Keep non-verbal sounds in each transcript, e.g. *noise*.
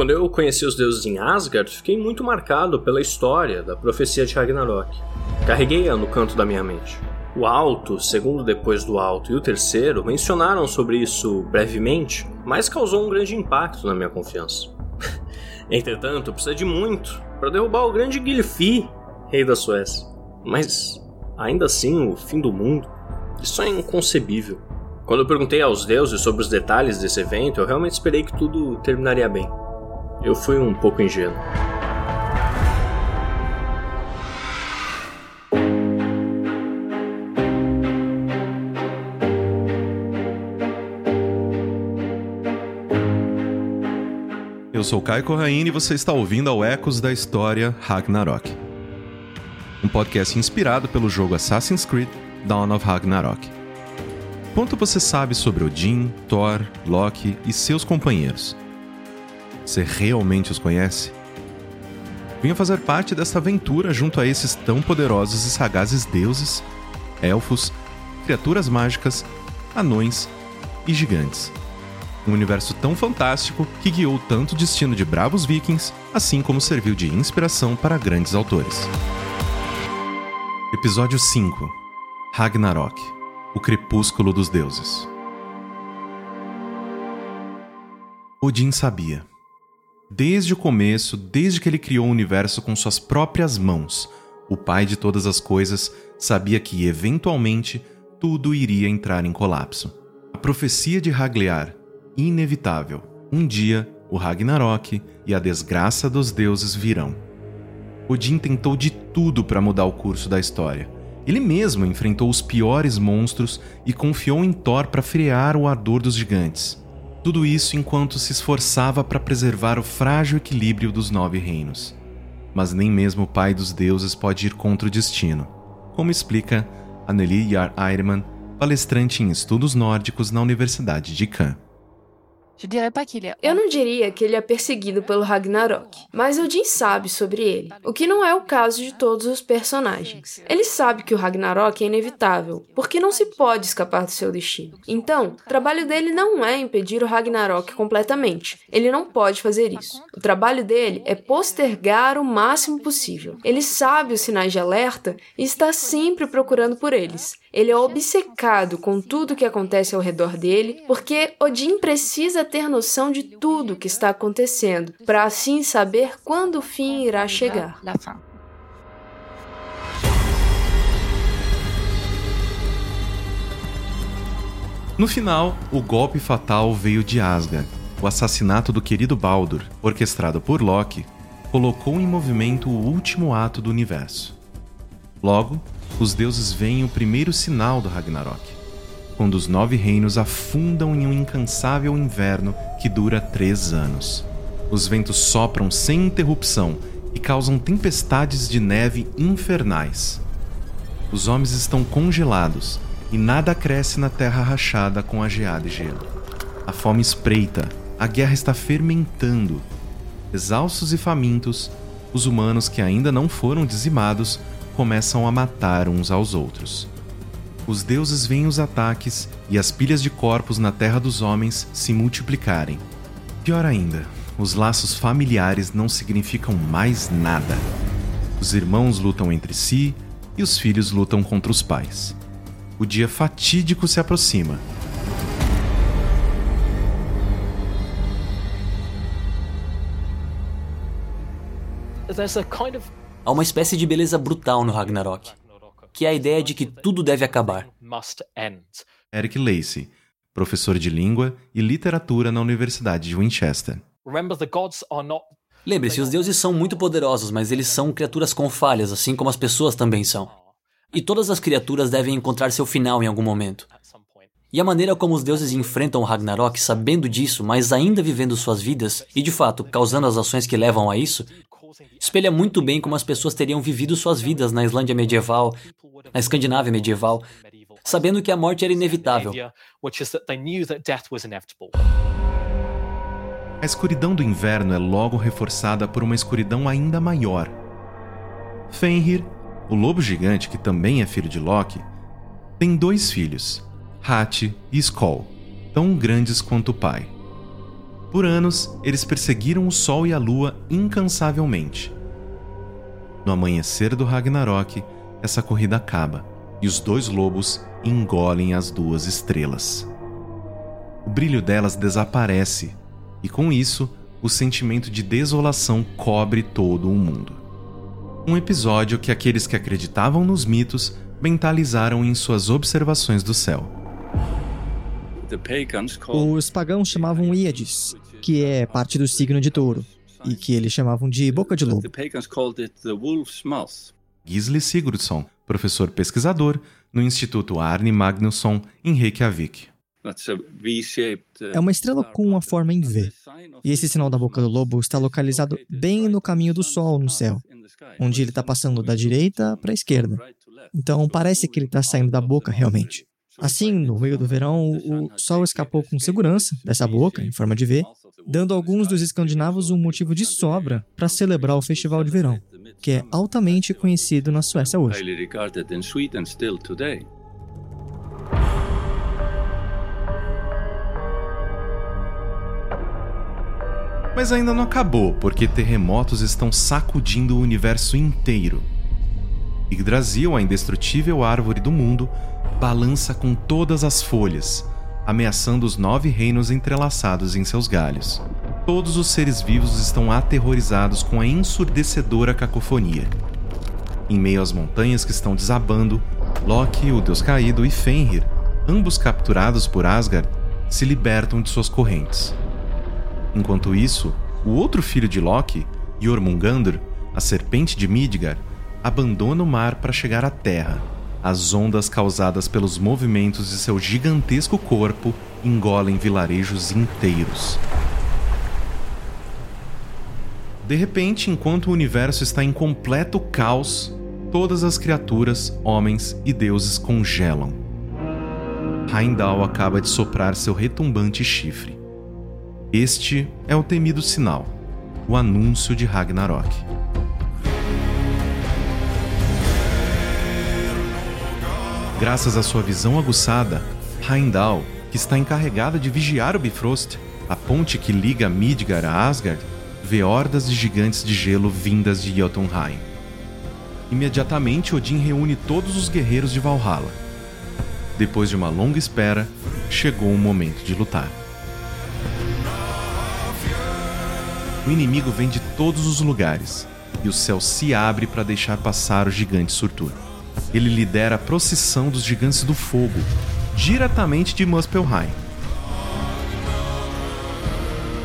Quando eu conheci os deuses em Asgard, fiquei muito marcado pela história da profecia de Ragnarok. Carreguei-a no canto da minha mente. O Alto, segundo depois do Alto e o terceiro mencionaram sobre isso brevemente, mas causou um grande impacto na minha confiança. *laughs* Entretanto, precisa de muito para derrubar o grande Gilfi, rei da Suécia. Mas, ainda assim, o fim do mundo, isso é inconcebível. Quando eu perguntei aos deuses sobre os detalhes desse evento, eu realmente esperei que tudo terminaria bem. Eu fui um pouco ingênuo. Eu sou Caio Corraine e você está ouvindo ao Ecos da História Ragnarok. Um podcast inspirado pelo jogo Assassin's Creed Dawn of Ragnarok. Quanto você sabe sobre Odin, Thor, Loki e seus companheiros? Você realmente os conhece? Venha fazer parte desta aventura junto a esses tão poderosos e sagazes deuses, elfos, criaturas mágicas, anões e gigantes. Um universo tão fantástico que guiou tanto o destino de bravos vikings, assim como serviu de inspiração para grandes autores. Episódio 5 Ragnarok O Crepúsculo dos Deuses Odin sabia. Desde o começo, desde que ele criou o universo com suas próprias mãos, o pai de todas as coisas sabia que, eventualmente, tudo iria entrar em colapso. A profecia de Haglear, inevitável. Um dia, o Ragnarok e a desgraça dos deuses virão. Odin tentou de tudo para mudar o curso da história. Ele mesmo enfrentou os piores monstros e confiou em Thor para frear o ardor dos gigantes. Tudo isso enquanto se esforçava para preservar o frágil equilíbrio dos nove reinos. Mas nem mesmo o pai dos deuses pode ir contra o destino, como explica Anneli Yar palestrante em estudos nórdicos na Universidade de Caen. Eu não diria que ele é perseguido pelo Ragnarok, mas Odin sabe sobre ele, o que não é o caso de todos os personagens. Ele sabe que o Ragnarok é inevitável, porque não se pode escapar do seu destino. Então, o trabalho dele não é impedir o Ragnarok completamente. Ele não pode fazer isso. O trabalho dele é postergar o máximo possível. Ele sabe os sinais de alerta e está sempre procurando por eles. Ele é obcecado com tudo que acontece ao redor dele, porque Odin precisa ter noção de tudo que está acontecendo, para assim saber quando o fim irá chegar. No final, o golpe fatal veio de Asgard. O assassinato do querido Baldur, orquestrado por Loki, colocou em movimento o último ato do universo. Logo, os deuses veem o primeiro sinal do Ragnarok, quando os nove reinos afundam em um incansável inverno que dura três anos. Os ventos sopram sem interrupção e causam tempestades de neve infernais. Os homens estão congelados e nada cresce na terra rachada com a geada e gelo. A fome espreita, a guerra está fermentando. Exaustos e famintos, os humanos que ainda não foram dizimados começam a matar uns aos outros. Os deuses veem os ataques e as pilhas de corpos na terra dos homens se multiplicarem. Pior ainda, os laços familiares não significam mais nada. Os irmãos lutam entre si e os filhos lutam contra os pais. O dia fatídico se aproxima. Há uma espécie de beleza brutal no Ragnarok, que é a ideia de que tudo deve acabar. Eric Lacey, professor de língua e literatura na Universidade de Winchester. Lembre-se, os deuses são muito poderosos, mas eles são criaturas com falhas, assim como as pessoas também são. E todas as criaturas devem encontrar seu final em algum momento. E a maneira como os deuses enfrentam o Ragnarok sabendo disso, mas ainda vivendo suas vidas, e de fato causando as ações que levam a isso, espelha muito bem como as pessoas teriam vivido suas vidas na Islândia medieval, na Escandinávia medieval, sabendo que a morte era inevitável. A escuridão do inverno é logo reforçada por uma escuridão ainda maior. Fenrir, o lobo gigante que também é filho de Loki, tem dois filhos, Hati e Skoll, tão grandes quanto o pai. Por anos, eles perseguiram o Sol e a Lua incansavelmente. No amanhecer do Ragnarok, essa corrida acaba e os dois lobos engolem as duas estrelas. O brilho delas desaparece e, com isso, o sentimento de desolação cobre todo o mundo. Um episódio que aqueles que acreditavam nos mitos mentalizaram em suas observações do céu. Os pagãos chamavam Íades, que é parte do signo de touro, e que eles chamavam de boca de lobo. Gisli Sigurdsson, professor pesquisador no Instituto Arne Magnusson, em Reykjavik. É uma estrela com uma forma em V. E esse sinal da boca do lobo está localizado bem no caminho do Sol no céu, onde ele está passando da direita para a esquerda. Então parece que ele está saindo da boca realmente. Assim, no meio do verão, o sol escapou com segurança dessa boca, em forma de V, dando a alguns dos escandinavos um motivo de sobra para celebrar o festival de verão, que é altamente conhecido na Suécia hoje. Mas ainda não acabou, porque terremotos estão sacudindo o universo inteiro. Yggdrasil, a indestrutível árvore do mundo, balança com todas as folhas, ameaçando os nove reinos entrelaçados em seus galhos. Todos os seres vivos estão aterrorizados com a ensurdecedora cacofonia. Em meio às montanhas que estão desabando, Loki, o deus caído, e Fenrir, ambos capturados por Asgard, se libertam de suas correntes. Enquanto isso, o outro filho de Loki, Jormungandr, a serpente de Midgard, abandona o mar para chegar à terra as ondas causadas pelos movimentos de seu gigantesco corpo engolem vilarejos inteiros. De repente, enquanto o universo está em completo caos, todas as criaturas, homens e deuses congelam. Heimdall acaba de soprar seu retumbante chifre. Este é o temido sinal, o anúncio de Ragnarok. Graças à sua visão aguçada, Heimdall, que está encarregada de vigiar o Bifrost, a ponte que liga Midgard a Asgard, vê hordas de gigantes de gelo vindas de Jotunheim. Imediatamente, Odin reúne todos os guerreiros de Valhalla. Depois de uma longa espera, chegou o momento de lutar. O inimigo vem de todos os lugares, e o céu se abre para deixar passar o gigante Surtur ele lidera a procissão dos gigantes do fogo, diretamente de Muspelheim.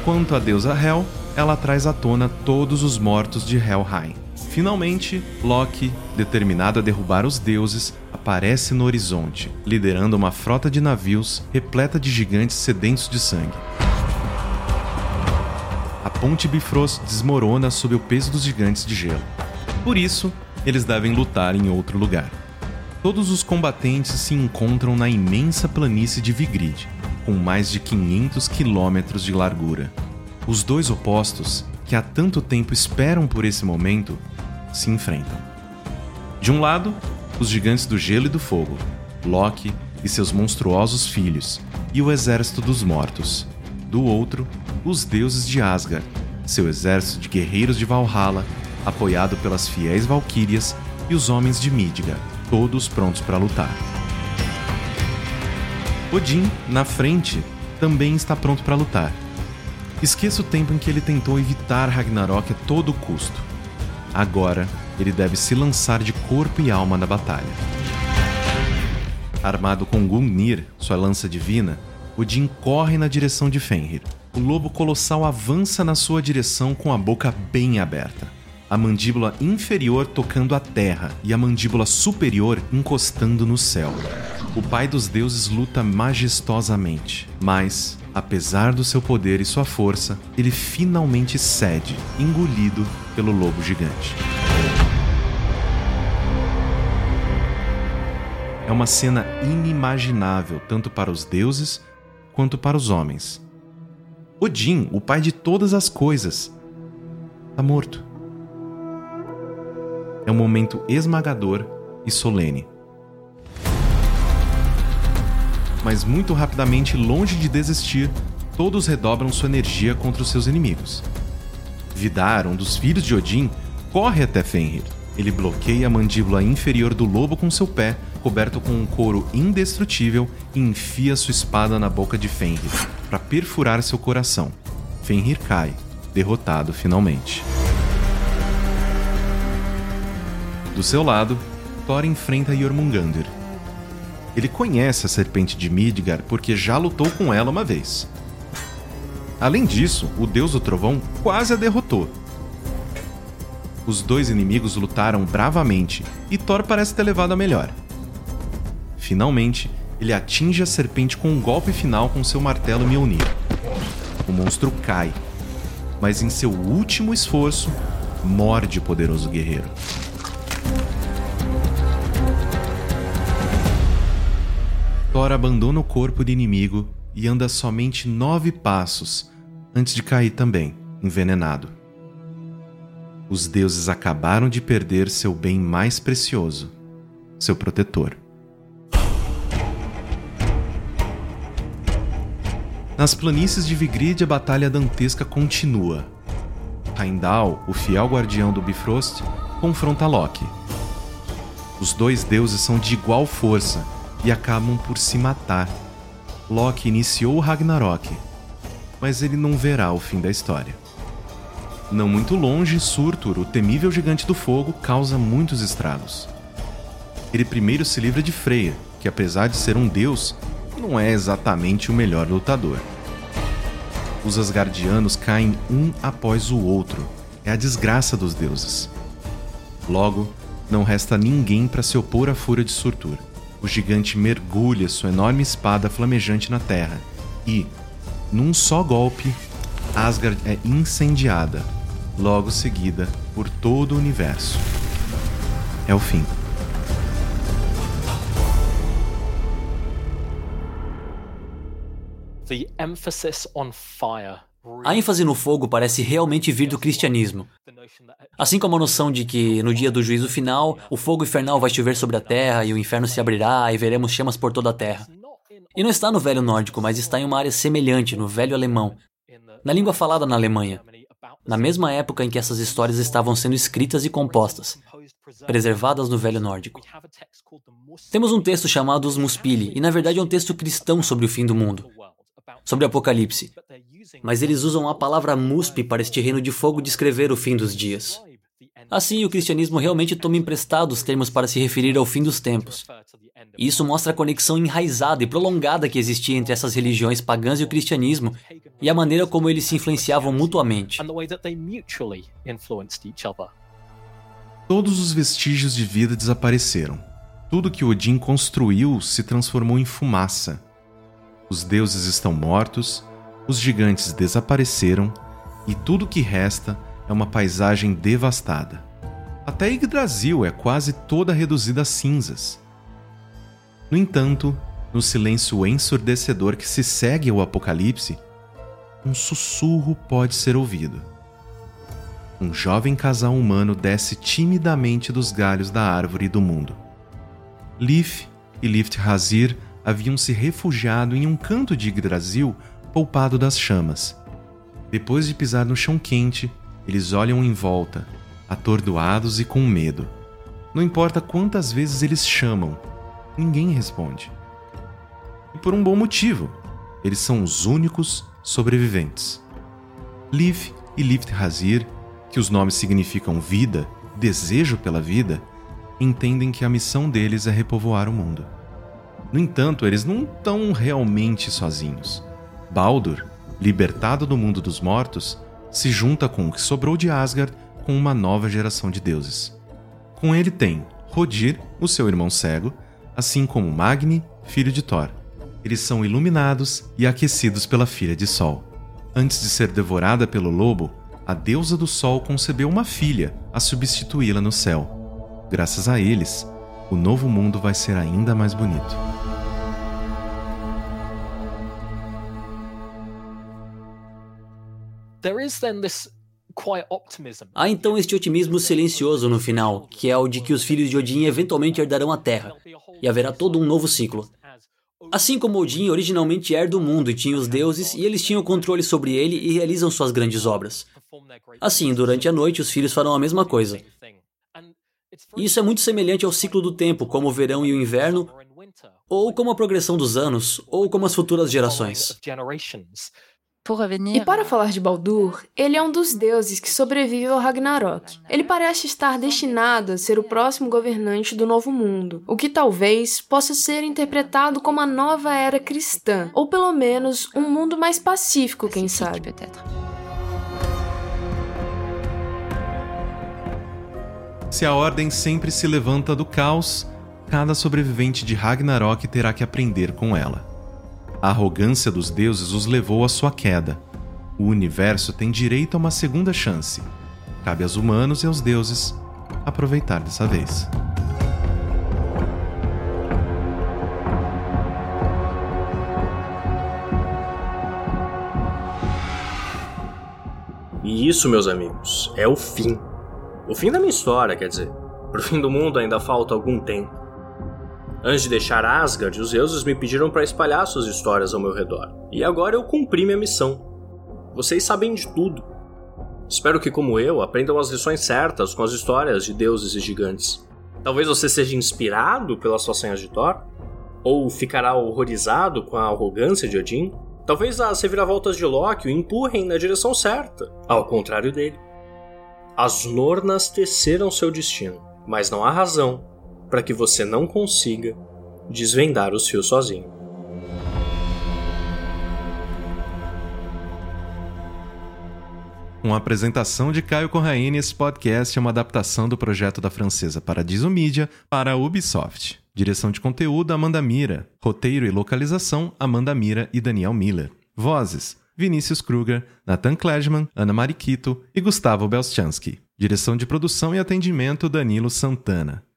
Quanto à deusa Hel, ela traz à tona todos os mortos de Helheim. Finalmente, Loki, determinado a derrubar os deuses, aparece no horizonte, liderando uma frota de navios repleta de gigantes sedentos de sangue. A ponte Bifrost desmorona sob o peso dos gigantes de gelo. Por isso, eles devem lutar em outro lugar. Todos os combatentes se encontram na imensa planície de Vigrid, com mais de 500 quilômetros de largura. Os dois opostos, que há tanto tempo esperam por esse momento, se enfrentam. De um lado, os gigantes do gelo e do fogo, Loki e seus monstruosos filhos, e o exército dos mortos. Do outro, os deuses de Asgard, seu exército de guerreiros de Valhalla apoiado pelas fiéis valquírias e os homens de Midgard, todos prontos para lutar. Odin, na frente, também está pronto para lutar. Esqueça o tempo em que ele tentou evitar Ragnarok a todo custo. Agora, ele deve se lançar de corpo e alma na batalha. Armado com Gungnir, sua lança divina, Odin corre na direção de Fenrir. O lobo colossal avança na sua direção com a boca bem aberta. A mandíbula inferior tocando a terra e a mandíbula superior encostando no céu. O pai dos deuses luta majestosamente, mas, apesar do seu poder e sua força, ele finalmente cede, engolido pelo lobo gigante. É uma cena inimaginável tanto para os deuses quanto para os homens. Odin, o pai de todas as coisas, está morto. É um momento esmagador e solene. Mas muito rapidamente, longe de desistir, todos redobram sua energia contra os seus inimigos. Vidar, um dos filhos de Odin, corre até Fenrir. Ele bloqueia a mandíbula inferior do lobo com seu pé, coberto com um couro indestrutível, e enfia sua espada na boca de Fenrir, para perfurar seu coração. Fenrir cai, derrotado finalmente. Do seu lado, Thor enfrenta Jormungandr. Ele conhece a serpente de Midgard porque já lutou com ela uma vez. Além disso, o deus do trovão quase a derrotou. Os dois inimigos lutaram bravamente e Thor parece ter levado a melhor. Finalmente, ele atinge a serpente com um golpe final com seu martelo Mjolnir. O monstro cai, mas em seu último esforço, morde o poderoso guerreiro. Thor abandona o corpo do inimigo e anda somente nove passos antes de cair também, envenenado. Os deuses acabaram de perder seu bem mais precioso, seu protetor. Nas planícies de Vigrid, a batalha dantesca continua. Heimdall, o fiel guardião do Bifrost, confronta Loki. Os dois deuses são de igual força e acabam por se matar. Loki iniciou o Ragnarok, mas ele não verá o fim da história. Não muito longe, Surtur, o temível gigante do fogo, causa muitos estragos. Ele primeiro se livra de Freya, que apesar de ser um deus, não é exatamente o melhor lutador. Os Asgardianos caem um após o outro. É a desgraça dos deuses. Logo, não resta ninguém para se opor à fúria de Surtur o gigante mergulha sua enorme espada flamejante na terra e, num só golpe, Asgard é incendiada, logo seguida por todo o universo. É o fim. The emphasis on fire a ênfase no fogo parece realmente vir do cristianismo. Assim como a noção de que, no dia do juízo final, o fogo infernal vai chover sobre a terra e o inferno se abrirá e veremos chamas por toda a terra. E não está no velho nórdico, mas está em uma área semelhante, no velho alemão, na língua falada na Alemanha, na mesma época em que essas histórias estavam sendo escritas e compostas, preservadas no velho nórdico. Temos um texto chamado Os Muspili, e na verdade é um texto cristão sobre o fim do mundo, sobre o Apocalipse. Mas eles usam a palavra muspe para este reino de fogo descrever o fim dos dias. Assim, o cristianismo realmente toma emprestado os termos para se referir ao fim dos tempos. E isso mostra a conexão enraizada e prolongada que existia entre essas religiões pagãs e o cristianismo, e a maneira como eles se influenciavam mutuamente. Todos os vestígios de vida desapareceram. Tudo que Odin construiu se transformou em fumaça. Os deuses estão mortos os gigantes desapareceram e tudo que resta é uma paisagem devastada. Até Yggdrasil é quase toda reduzida a cinzas. No entanto, no silêncio ensurdecedor que se segue ao apocalipse, um sussurro pode ser ouvido. Um jovem casal humano desce timidamente dos galhos da árvore do mundo. Lif e Lift Hazir haviam se refugiado em um canto de Yggdrasil poupado das chamas. Depois de pisar no chão quente, eles olham em volta, atordoados e com medo. Não importa quantas vezes eles chamam, ninguém responde. E por um bom motivo: eles são os únicos sobreviventes. Liv e Lift Hazir, que os nomes significam vida, desejo pela vida, entendem que a missão deles é repovoar o mundo. No entanto, eles não estão realmente sozinhos. Baldur, libertado do mundo dos mortos, se junta com o que sobrou de Asgard com uma nova geração de deuses. Com ele tem Rodir, o seu irmão cego, assim como Magni, filho de Thor. Eles são iluminados e aquecidos pela filha de Sol. Antes de ser devorada pelo lobo, a deusa do Sol concebeu uma filha a substituí-la no céu. Graças a eles, o novo mundo vai ser ainda mais bonito. Há então este otimismo silencioso no final, que é o de que os filhos de Odin eventualmente herdarão a Terra, e haverá todo um novo ciclo. Assim como Odin originalmente herda o mundo e tinha os deuses, e eles tinham controle sobre ele e realizam suas grandes obras. Assim, durante a noite, os filhos farão a mesma coisa. Isso é muito semelhante ao ciclo do tempo, como o verão e o inverno, ou como a progressão dos anos, ou como as futuras gerações. E para falar de Baldur, ele é um dos deuses que sobrevive ao Ragnarok. Ele parece estar destinado a ser o próximo governante do Novo Mundo, o que talvez possa ser interpretado como a nova era cristã, ou pelo menos um mundo mais pacífico, quem sabe. Se a ordem sempre se levanta do caos, cada sobrevivente de Ragnarok terá que aprender com ela. A arrogância dos deuses os levou à sua queda. O universo tem direito a uma segunda chance. Cabe aos humanos e aos deuses aproveitar dessa vez. E isso, meus amigos, é o fim. O fim da minha história, quer dizer. Pro fim do mundo ainda falta algum tempo. Antes de deixar Asgard, os deuses me pediram para espalhar suas histórias ao meu redor. E agora eu cumpri minha missão. Vocês sabem de tudo. Espero que, como eu, aprendam as lições certas com as histórias de deuses e gigantes. Talvez você seja inspirado pelas façanhas de Thor? Ou ficará horrorizado com a arrogância de Odin? Talvez as reviravoltas de Loki o empurrem na direção certa, ao contrário dele. As Nornas teceram seu destino, mas não há razão para que você não consiga desvendar os fios sozinho. Com a apresentação de Caio Corraine, esse podcast é uma adaptação do projeto da francesa Paradiso Media para a Ubisoft. Direção de conteúdo, Amanda Mira. Roteiro e localização, Amanda Mira e Daniel Miller. Vozes, Vinícius Kruger, Nathan Kledman, Ana Mariquito e Gustavo Belchansky. Direção de produção e atendimento, Danilo Santana.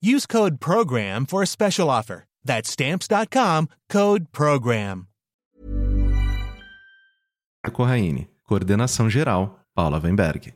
Use code PROGRAM for a special offer. That's stamps.com code PROGRAM. Corraine, coordenação geral, Paula Weinberg.